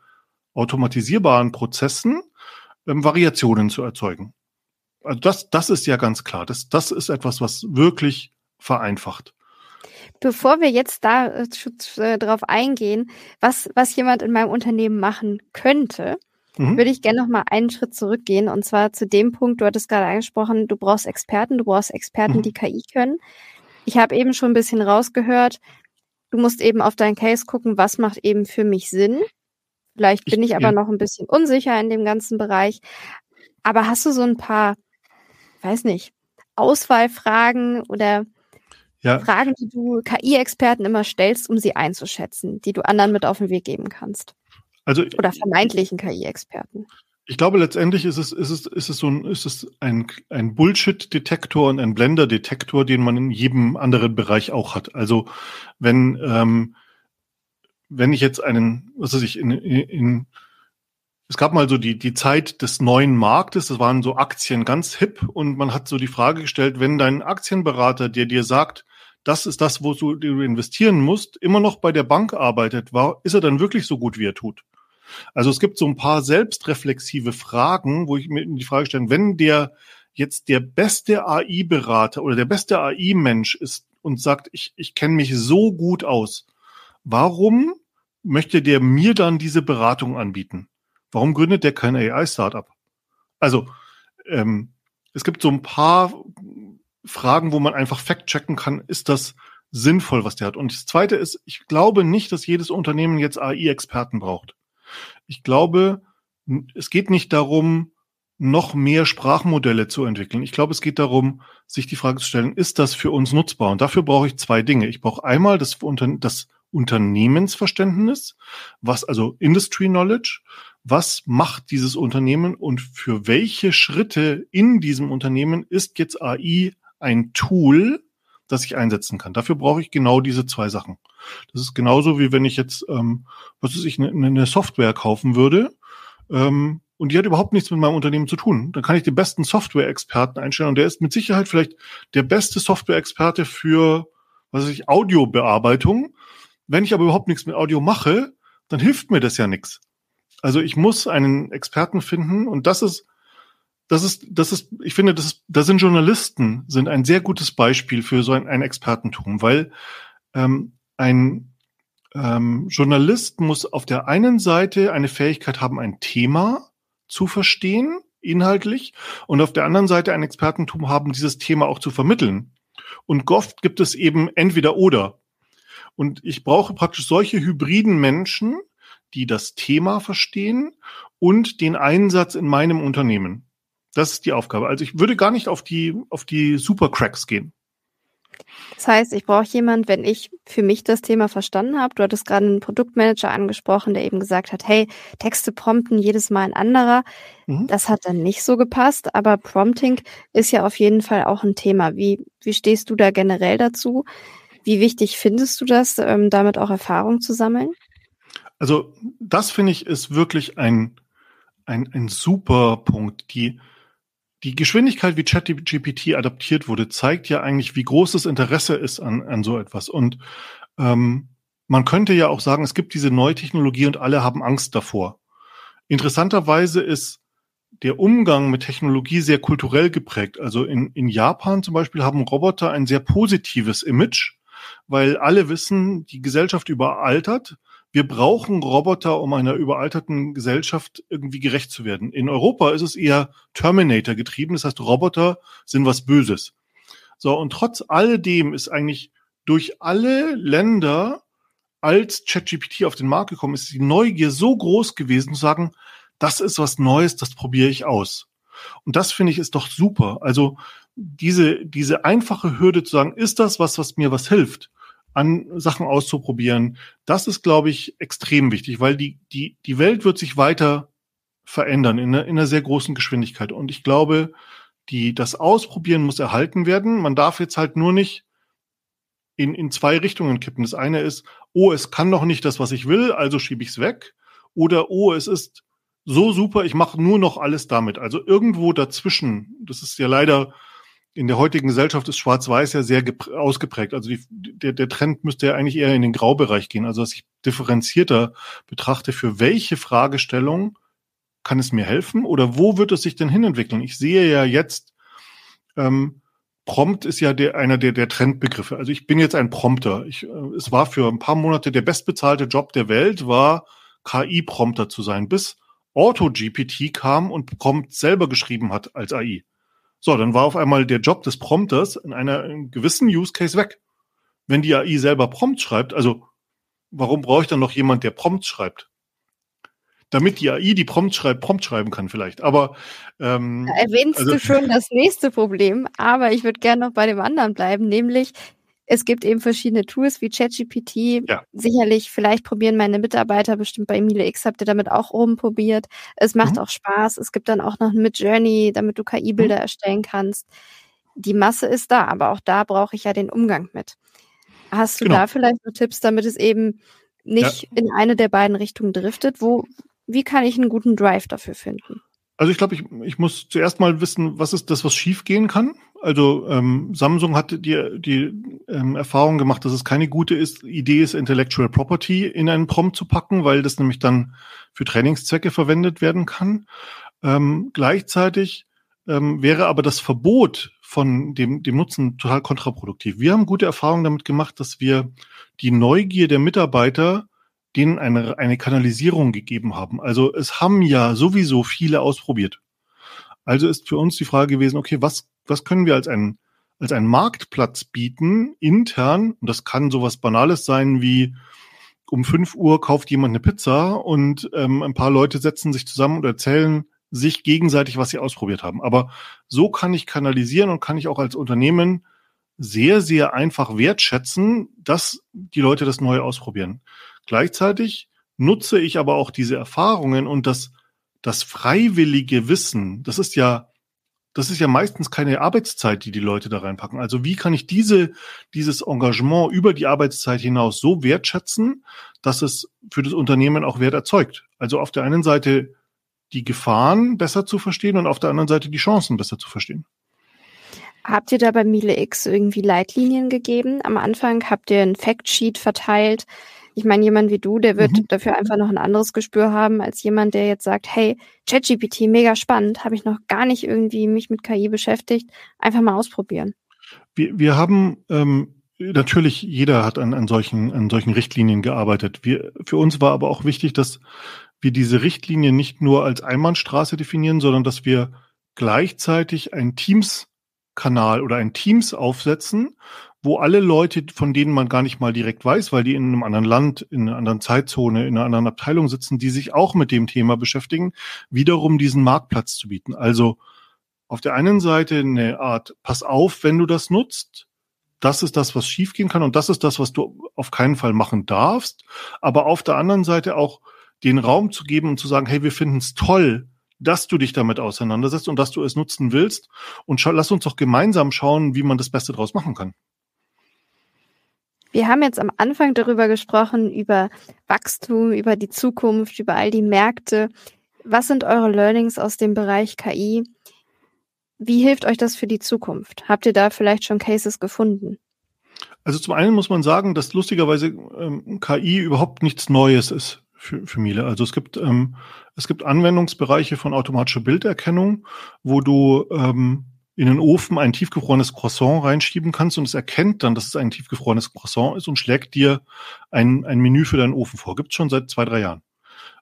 automatisierbaren Prozessen ähm, Variationen zu erzeugen. Also das, das ist ja ganz klar. Das, das ist etwas, was wirklich vereinfacht. Bevor wir jetzt da äh, äh drauf eingehen, was, was jemand in meinem Unternehmen machen könnte, mhm. würde ich gerne noch mal einen Schritt zurückgehen und zwar zu dem Punkt, du hattest gerade angesprochen, du brauchst Experten, du brauchst Experten, mhm. die KI können. Ich habe eben schon ein bisschen rausgehört, du musst eben auf deinen Case gucken, was macht eben für mich Sinn. Vielleicht bin ich, ich aber ja. noch ein bisschen unsicher in dem ganzen Bereich. Aber hast du so ein paar, weiß nicht, Auswahlfragen oder ja. Fragen, die du KI-Experten immer stellst, um sie einzuschätzen, die du anderen mit auf den Weg geben kannst? Also, Oder vermeintlichen KI-Experten. Ich glaube, letztendlich ist es, ist es, ist es so ein, ist es ein, ein Bullshit-Detektor und ein Blender-Detektor, den man in jedem anderen Bereich auch hat. Also, wenn, ähm, wenn ich jetzt einen, was weiß ich, in, in, in es gab mal so die, die Zeit des neuen Marktes, das waren so Aktien ganz hip und man hat so die Frage gestellt, wenn dein Aktienberater, der dir sagt, das ist das, wo du, investieren musst, immer noch bei der Bank arbeitet, war, ist er dann wirklich so gut, wie er tut? Also es gibt so ein paar selbstreflexive Fragen, wo ich mir die Frage stelle, wenn der jetzt der beste AI-Berater oder der beste AI-Mensch ist und sagt, ich, ich kenne mich so gut aus, warum möchte der mir dann diese Beratung anbieten? Warum gründet der kein AI-Startup? Also ähm, es gibt so ein paar Fragen, wo man einfach fact-checken kann, ist das sinnvoll, was der hat. Und das Zweite ist, ich glaube nicht, dass jedes Unternehmen jetzt AI-Experten braucht. Ich glaube, es geht nicht darum, noch mehr Sprachmodelle zu entwickeln. Ich glaube, es geht darum, sich die Frage zu stellen, ist das für uns nutzbar? Und dafür brauche ich zwei Dinge. Ich brauche einmal das, das Unternehmensverständnis, was also Industry Knowledge, was macht dieses Unternehmen und für welche Schritte in diesem Unternehmen ist jetzt AI ein Tool, das ich einsetzen kann. Dafür brauche ich genau diese zwei Sachen. Das ist genauso wie wenn ich jetzt, ähm, was weiß ich, eine, eine Software kaufen würde ähm, und die hat überhaupt nichts mit meinem Unternehmen zu tun. Dann kann ich den besten Software-Experten einstellen und der ist mit Sicherheit vielleicht der beste Software-Experte für, was weiß ich, Audiobearbeitung. Wenn ich aber überhaupt nichts mit Audio mache, dann hilft mir das ja nichts. Also ich muss einen Experten finden und das ist das ist, das ist, ich finde, das ist, da sind Journalisten sind ein sehr gutes Beispiel für so ein, ein Expertentum, weil ähm, ein ähm, Journalist muss auf der einen Seite eine Fähigkeit haben, ein Thema zu verstehen, inhaltlich, und auf der anderen Seite ein Expertentum haben, dieses Thema auch zu vermitteln. Und oft gibt es eben entweder oder. Und ich brauche praktisch solche hybriden Menschen, die das Thema verstehen und den Einsatz in meinem Unternehmen. Das ist die Aufgabe. Also ich würde gar nicht auf die, auf die Supercracks gehen. Das heißt, ich brauche jemand, wenn ich für mich das Thema verstanden habe. Du hattest gerade einen Produktmanager angesprochen, der eben gesagt hat, hey, Texte prompten jedes Mal ein anderer. Mhm. Das hat dann nicht so gepasst, aber Prompting ist ja auf jeden Fall auch ein Thema. Wie, wie stehst du da generell dazu? Wie wichtig findest du das, ähm, damit auch Erfahrung zu sammeln? Also das finde ich ist wirklich ein, ein, ein super Punkt. Die, die Geschwindigkeit, wie ChatGPT adaptiert wurde, zeigt ja eigentlich, wie groß das Interesse ist an, an so etwas. Und ähm, man könnte ja auch sagen, es gibt diese neue Technologie und alle haben Angst davor. Interessanterweise ist der Umgang mit Technologie sehr kulturell geprägt. Also in, in Japan zum Beispiel haben Roboter ein sehr positives Image, weil alle wissen, die Gesellschaft überaltert. wir brauchen Roboter, um einer überalterten Gesellschaft irgendwie gerecht zu werden. In Europa ist es eher Terminator getrieben, das heißt, Roboter sind was Böses. So, und trotz alledem ist eigentlich durch alle Länder, als ChatGPT auf den Markt gekommen ist, die Neugier so groß gewesen zu sagen, das ist was Neues, das probiere ich aus. Und das finde ich ist doch super. Also diese, diese einfache Hürde zu sagen, ist das was, was mir was hilft? An Sachen auszuprobieren. Das ist, glaube ich, extrem wichtig, weil die, die, die Welt wird sich weiter verändern in einer, in einer sehr großen Geschwindigkeit. Und ich glaube, die, das Ausprobieren muss erhalten werden. Man darf jetzt halt nur nicht in, in zwei Richtungen kippen. Das eine ist, oh, es kann noch nicht das, was ich will, also schiebe ich es weg. Oder oh, es ist so super, ich mache nur noch alles damit. Also irgendwo dazwischen, das ist ja leider in der heutigen Gesellschaft ist Schwarz-Weiß ja sehr ausgeprägt. Also die, der, der Trend müsste ja eigentlich eher in den Graubereich gehen. Also dass ich differenzierter betrachte, für welche Fragestellung kann es mir helfen oder wo wird es sich denn hinentwickeln? Ich sehe ja jetzt, ähm, Prompt ist ja der, einer der, der Trendbegriffe. Also ich bin jetzt ein Prompter. Ich, äh, es war für ein paar Monate der bestbezahlte Job der Welt, war KI-Prompter zu sein, bis AutoGPT kam und Prompt selber geschrieben hat als AI. So, dann war auf einmal der Job des Prompters in einer gewissen Use Case weg. Wenn die AI selber Prompt schreibt, also warum brauche ich dann noch jemand, der Prompt schreibt? Damit die AI, die Prompt schreibt, Prompt schreiben kann vielleicht. Aber ähm, da erwähnst also, du schon das nächste Problem, aber ich würde gerne noch bei dem anderen bleiben, nämlich es gibt eben verschiedene Tools wie ChatGPT. Ja. Sicherlich, vielleicht probieren meine Mitarbeiter bestimmt bei Emile X, habt ihr damit auch rumprobiert. Es macht mhm. auch Spaß. Es gibt dann auch noch mit Journey, damit du KI-Bilder mhm. erstellen kannst. Die Masse ist da, aber auch da brauche ich ja den Umgang mit. Hast du genau. da vielleicht noch Tipps, damit es eben nicht ja. in eine der beiden Richtungen driftet? Wo, wie kann ich einen guten Drive dafür finden? Also ich glaube, ich, ich muss zuerst mal wissen, was ist das, was schiefgehen kann. Also ähm, Samsung hat die, die ähm, Erfahrung gemacht, dass es keine gute ist, Idee ist, Intellectual Property in einen Prompt zu packen, weil das nämlich dann für Trainingszwecke verwendet werden kann. Ähm, gleichzeitig ähm, wäre aber das Verbot von dem, dem Nutzen total kontraproduktiv. Wir haben gute Erfahrungen damit gemacht, dass wir die Neugier der Mitarbeiter denen eine, eine Kanalisierung gegeben haben. Also es haben ja sowieso viele ausprobiert. Also ist für uns die Frage gewesen, okay, was, was können wir als ein, als ein Marktplatz bieten, intern? Und das kann sowas Banales sein wie, um fünf Uhr kauft jemand eine Pizza und ähm, ein paar Leute setzen sich zusammen und erzählen sich gegenseitig, was sie ausprobiert haben. Aber so kann ich kanalisieren und kann ich auch als Unternehmen sehr, sehr einfach wertschätzen, dass die Leute das Neue ausprobieren. Gleichzeitig nutze ich aber auch diese Erfahrungen und das, das freiwillige Wissen. Das ist ja, das ist ja meistens keine Arbeitszeit, die die Leute da reinpacken. Also wie kann ich diese, dieses Engagement über die Arbeitszeit hinaus so wertschätzen, dass es für das Unternehmen auch Wert erzeugt? Also auf der einen Seite die Gefahren besser zu verstehen und auf der anderen Seite die Chancen besser zu verstehen. Habt ihr da bei Miele X irgendwie Leitlinien gegeben? Am Anfang habt ihr ein Factsheet verteilt, ich meine, jemand wie du, der wird mhm. dafür einfach noch ein anderes Gespür haben, als jemand, der jetzt sagt, hey, ChatGPT, mega spannend, habe ich noch gar nicht irgendwie mich mit KI beschäftigt, einfach mal ausprobieren. Wir, wir haben ähm, natürlich, jeder hat an, an, solchen, an solchen Richtlinien gearbeitet. Wir, für uns war aber auch wichtig, dass wir diese Richtlinien nicht nur als Einbahnstraße definieren, sondern dass wir gleichzeitig ein Teams-Kanal oder ein Teams aufsetzen, wo alle Leute, von denen man gar nicht mal direkt weiß, weil die in einem anderen Land, in einer anderen Zeitzone, in einer anderen Abteilung sitzen, die sich auch mit dem Thema beschäftigen, wiederum diesen Marktplatz zu bieten. Also auf der einen Seite eine Art, pass auf, wenn du das nutzt. Das ist das, was schiefgehen kann und das ist das, was du auf keinen Fall machen darfst. Aber auf der anderen Seite auch den Raum zu geben und zu sagen, hey, wir finden es toll, dass du dich damit auseinandersetzt und dass du es nutzen willst. Und lass uns doch gemeinsam schauen, wie man das Beste draus machen kann. Wir haben jetzt am Anfang darüber gesprochen, über Wachstum, über die Zukunft, über all die Märkte. Was sind eure Learnings aus dem Bereich KI? Wie hilft euch das für die Zukunft? Habt ihr da vielleicht schon Cases gefunden? Also zum einen muss man sagen, dass lustigerweise ähm, KI überhaupt nichts Neues ist für, für Miele. Also es gibt, ähm, es gibt Anwendungsbereiche von automatischer Bilderkennung, wo du ähm, in den Ofen ein tiefgefrorenes Croissant reinschieben kannst und es erkennt dann, dass es ein tiefgefrorenes Croissant ist und schlägt dir ein, ein Menü für deinen Ofen vor. Gibt schon seit zwei, drei Jahren.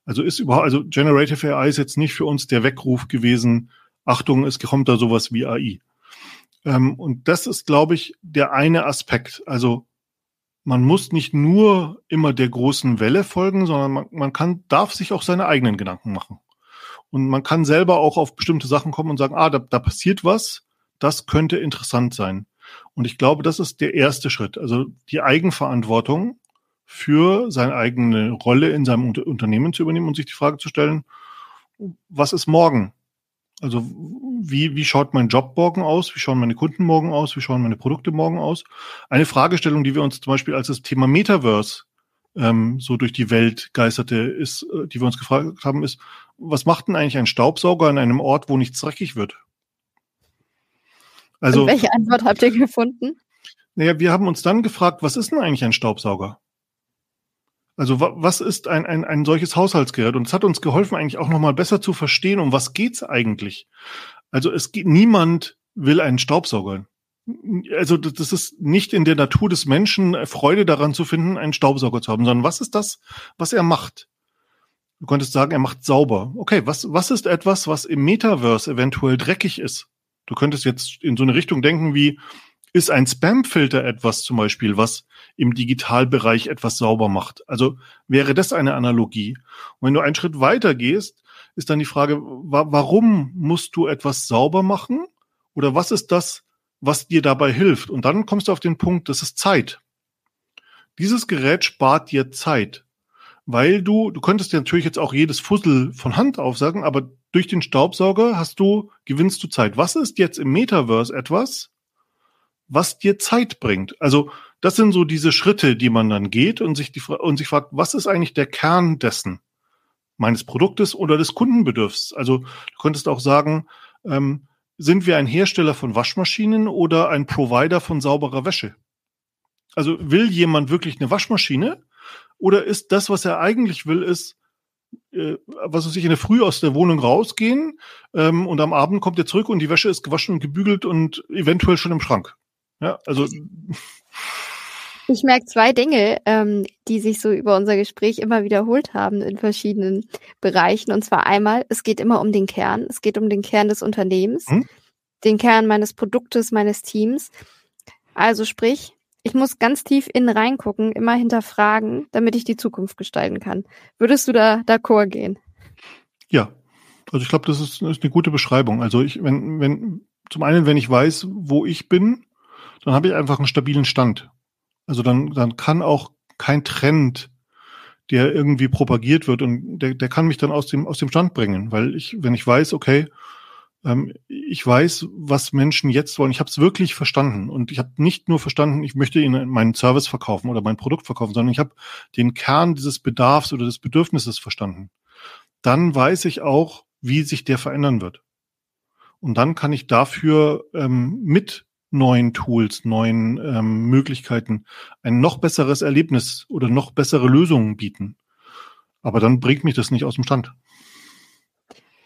Also ist überhaupt, also Generative AI ist jetzt nicht für uns der Weckruf gewesen, Achtung, es kommt da sowas wie AI. Ähm, und das ist, glaube ich, der eine Aspekt. Also man muss nicht nur immer der großen Welle folgen, sondern man, man kann, darf sich auch seine eigenen Gedanken machen. Und man kann selber auch auf bestimmte Sachen kommen und sagen, ah, da, da passiert was, das könnte interessant sein. Und ich glaube, das ist der erste Schritt. Also die Eigenverantwortung für seine eigene Rolle in seinem Unter Unternehmen zu übernehmen und sich die Frage zu stellen, was ist morgen? Also wie, wie schaut mein Job morgen aus? Wie schauen meine Kunden morgen aus? Wie schauen meine Produkte morgen aus? Eine Fragestellung, die wir uns zum Beispiel als das Thema Metaverse ähm, so durch die Welt geisterte, ist, äh, die wir uns gefragt haben, ist, was macht denn eigentlich ein Staubsauger an einem Ort, wo nichts dreckig wird? Also, Und welche Antwort habt ihr gefunden? Naja, wir haben uns dann gefragt, was ist denn eigentlich ein Staubsauger? Also was ist ein, ein, ein solches Haushaltsgerät? Und es hat uns geholfen, eigentlich auch nochmal besser zu verstehen, um was geht's eigentlich. Also es geht, niemand will einen Staubsauger also das ist nicht in der Natur des Menschen, äh, Freude daran zu finden, einen Staubsauger zu haben, sondern was ist das, was er macht? Du könntest sagen, er macht sauber. Okay, was, was ist etwas, was im Metaverse eventuell dreckig ist? Du könntest jetzt in so eine Richtung denken wie, ist ein Spamfilter etwas zum Beispiel, was im Digitalbereich etwas sauber macht? Also wäre das eine Analogie? Und wenn du einen Schritt weiter gehst, ist dann die Frage, wa warum musst du etwas sauber machen? Oder was ist das, was dir dabei hilft. Und dann kommst du auf den Punkt, das ist Zeit. Dieses Gerät spart dir Zeit, weil du, du könntest dir natürlich jetzt auch jedes Fussel von Hand aufsagen, aber durch den Staubsauger hast du, gewinnst du Zeit. Was ist jetzt im Metaverse etwas, was dir Zeit bringt? Also, das sind so diese Schritte, die man dann geht und sich die, und sich fragt, was ist eigentlich der Kern dessen? Meines Produktes oder des Kundenbedürfs? Also, du könntest auch sagen, ähm, sind wir ein Hersteller von Waschmaschinen oder ein Provider von sauberer Wäsche? Also will jemand wirklich eine Waschmaschine? Oder ist das, was er eigentlich will, ist, äh, was weiß ich, in der Früh aus der Wohnung rausgehen ähm, und am Abend kommt er zurück und die Wäsche ist gewaschen und gebügelt und eventuell schon im Schrank. Ja, also. Ich merke zwei Dinge, ähm, die sich so über unser Gespräch immer wiederholt haben in verschiedenen Bereichen. Und zwar einmal, es geht immer um den Kern. Es geht um den Kern des Unternehmens, hm? den Kern meines Produktes, meines Teams. Also sprich, ich muss ganz tief innen reingucken, immer hinterfragen, damit ich die Zukunft gestalten kann. Würdest du da d'accord gehen? Ja, also ich glaube, das ist, ist eine gute Beschreibung. Also ich, wenn, wenn, zum einen, wenn ich weiß, wo ich bin, dann habe ich einfach einen stabilen Stand. Also dann, dann kann auch kein Trend, der irgendwie propagiert wird und der, der kann mich dann aus dem, aus dem Stand bringen, weil ich, wenn ich weiß, okay, ähm, ich weiß, was Menschen jetzt wollen, ich habe es wirklich verstanden und ich habe nicht nur verstanden, ich möchte ihnen meinen Service verkaufen oder mein Produkt verkaufen, sondern ich habe den Kern dieses Bedarfs oder des Bedürfnisses verstanden. Dann weiß ich auch, wie sich der verändern wird. Und dann kann ich dafür ähm, mit neuen Tools, neuen ähm, Möglichkeiten ein noch besseres Erlebnis oder noch bessere Lösungen bieten. Aber dann bringt mich das nicht aus dem Stand.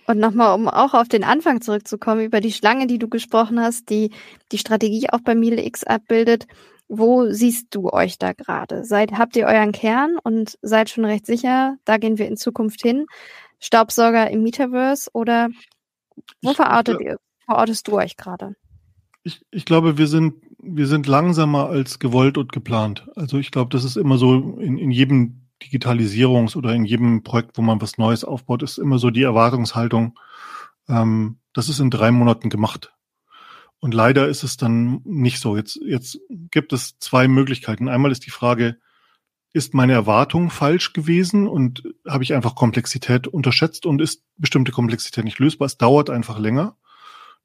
Und nochmal, um auch auf den Anfang zurückzukommen, über die Schlange, die du gesprochen hast, die die Strategie auch bei Miele X abbildet. Wo siehst du euch da gerade? Seid, habt ihr euren Kern und seid schon recht sicher, da gehen wir in Zukunft hin? Staubsauger im Metaverse oder wo verortet ihr, verortest du euch gerade? Ich, ich glaube, wir sind, wir sind langsamer als gewollt und geplant. Also ich glaube, das ist immer so in, in jedem Digitalisierungs- oder in jedem Projekt, wo man was Neues aufbaut, ist immer so die Erwartungshaltung, ähm, das ist in drei Monaten gemacht. Und leider ist es dann nicht so. Jetzt, jetzt gibt es zwei Möglichkeiten. Einmal ist die Frage, ist meine Erwartung falsch gewesen und habe ich einfach Komplexität unterschätzt und ist bestimmte Komplexität nicht lösbar? Es dauert einfach länger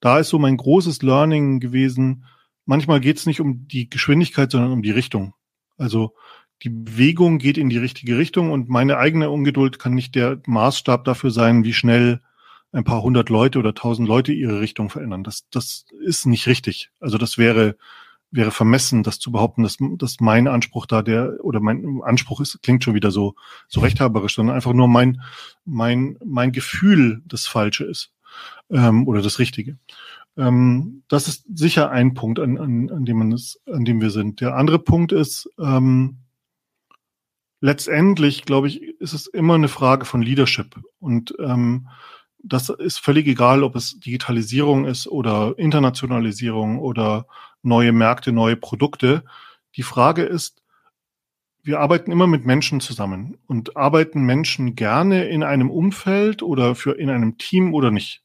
da ist so mein großes Learning gewesen, manchmal geht es nicht um die Geschwindigkeit, sondern um die Richtung. Also die Bewegung geht in die richtige Richtung und meine eigene Ungeduld kann nicht der Maßstab dafür sein, wie schnell ein paar hundert Leute oder tausend Leute ihre Richtung verändern. Das, das ist nicht richtig. Also das wäre, wäre vermessen, das zu behaupten, dass, dass mein Anspruch da der, oder mein Anspruch ist, klingt schon wieder so, so rechthaberisch, sondern einfach nur mein, mein, mein Gefühl das Falsche ist ähm, oder das Richtige. Ähm, das ist sicher ein Punkt, an, an, an dem man es, an dem wir sind. Der andere Punkt ist, ähm, letztendlich, glaube ich, ist es immer eine Frage von Leadership. Und ähm, das ist völlig egal, ob es Digitalisierung ist oder Internationalisierung oder neue Märkte, neue Produkte. Die Frage ist, wir arbeiten immer mit Menschen zusammen und arbeiten Menschen gerne in einem Umfeld oder für in einem Team oder nicht.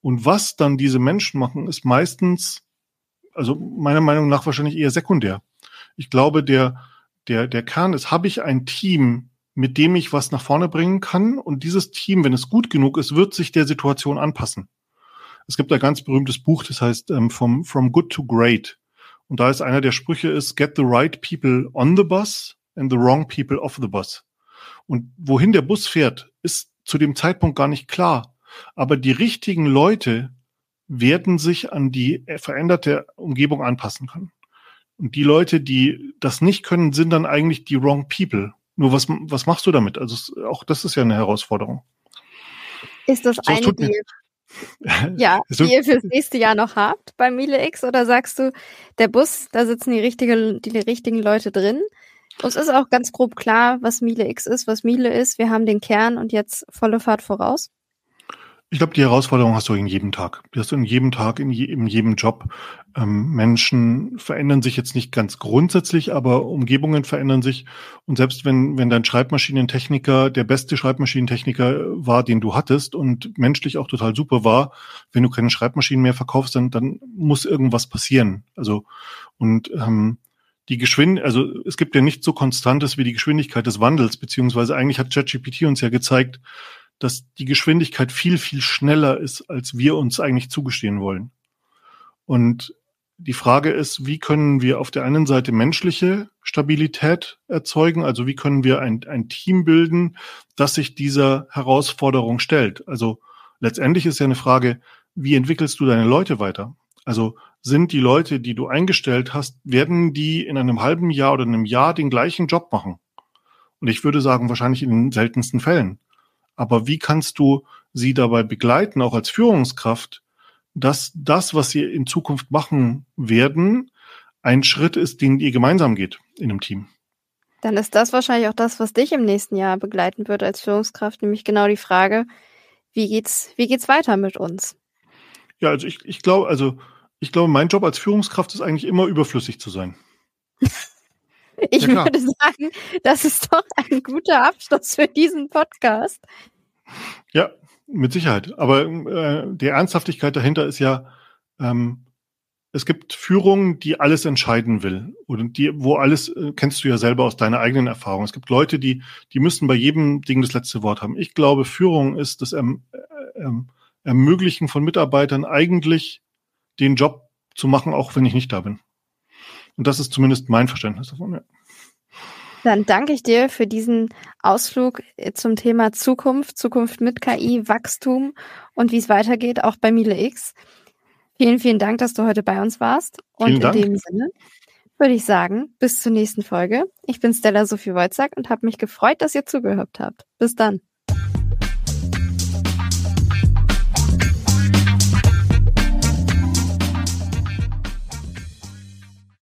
Und was dann diese Menschen machen, ist meistens, also meiner Meinung nach wahrscheinlich eher sekundär. Ich glaube, der, der, der Kern ist, habe ich ein Team, mit dem ich was nach vorne bringen kann und dieses Team, wenn es gut genug ist, wird sich der Situation anpassen. Es gibt ein ganz berühmtes Buch, das heißt ähm, from, from Good to Great. Und da ist einer der Sprüche ist, get the right people on the bus and the wrong people off the bus. Und wohin der Bus fährt, ist zu dem Zeitpunkt gar nicht klar. Aber die richtigen Leute werden sich an die veränderte Umgebung anpassen können. Und die Leute, die das nicht können, sind dann eigentlich die wrong people. Nur was, was machst du damit? Also auch das ist ja eine Herausforderung. Ist das so, eine, die, ja, die ihr fürs nächste Jahr noch habt bei Miele X? Oder sagst du, der Bus, da sitzen die, richtige, die richtigen Leute drin? Uns ist auch ganz grob klar, was Miele X ist, was Miele ist. Wir haben den Kern und jetzt volle Fahrt voraus. Ich glaube, die Herausforderung hast du in jedem Tag. Die hast du in jedem Tag, in, je, in jedem Job. Ähm, Menschen verändern sich jetzt nicht ganz grundsätzlich, aber Umgebungen verändern sich. Und selbst wenn, wenn dein Schreibmaschinentechniker der beste Schreibmaschinentechniker war, den du hattest und menschlich auch total super war, wenn du keine Schreibmaschinen mehr verkaufst, dann, dann muss irgendwas passieren. Also, und ähm, die Geschwind, also es gibt ja nicht so Konstantes wie die Geschwindigkeit des Wandels, beziehungsweise eigentlich hat ChatGPT uns ja gezeigt, dass die Geschwindigkeit viel, viel schneller ist, als wir uns eigentlich zugestehen wollen. Und die Frage ist, wie können wir auf der einen Seite menschliche Stabilität erzeugen? Also wie können wir ein, ein Team bilden, das sich dieser Herausforderung stellt? Also letztendlich ist ja eine Frage, wie entwickelst du deine Leute weiter? Also sind die Leute, die du eingestellt hast, werden die in einem halben Jahr oder einem Jahr den gleichen Job machen? Und ich würde sagen, wahrscheinlich in den seltensten Fällen. Aber wie kannst du sie dabei begleiten, auch als Führungskraft, dass das, was sie in Zukunft machen werden, ein Schritt ist, den ihr gemeinsam geht in einem Team? Dann ist das wahrscheinlich auch das, was dich im nächsten Jahr begleiten wird als Führungskraft, nämlich genau die Frage, wie geht's, wie geht's weiter mit uns? Ja, also ich, ich glaube, also ich glaube, mein Job als Führungskraft ist eigentlich immer überflüssig zu sein. Ich ja, würde sagen, das ist doch ein guter Abschluss für diesen Podcast. Ja, mit Sicherheit. Aber äh, die Ernsthaftigkeit dahinter ist ja, ähm, es gibt Führung, die alles entscheiden will. Und die, wo alles, äh, kennst du ja selber aus deiner eigenen Erfahrung. Es gibt Leute, die, die müssen bei jedem Ding das letzte Wort haben. Ich glaube, Führung ist das erm, äh, ähm, Ermöglichen von Mitarbeitern eigentlich den Job zu machen, auch wenn ich nicht da bin. Und das ist zumindest mein Verständnis davon. Ja. Dann danke ich dir für diesen Ausflug äh, zum Thema Zukunft, Zukunft mit KI, Wachstum und wie es weitergeht, auch bei Miele X. Vielen, vielen Dank, dass du heute bei uns warst. Und in dem Sinne würde ich sagen, bis zur nächsten Folge. Ich bin Stella Sophie Wojcak und habe mich gefreut, dass ihr zugehört habt. Bis dann.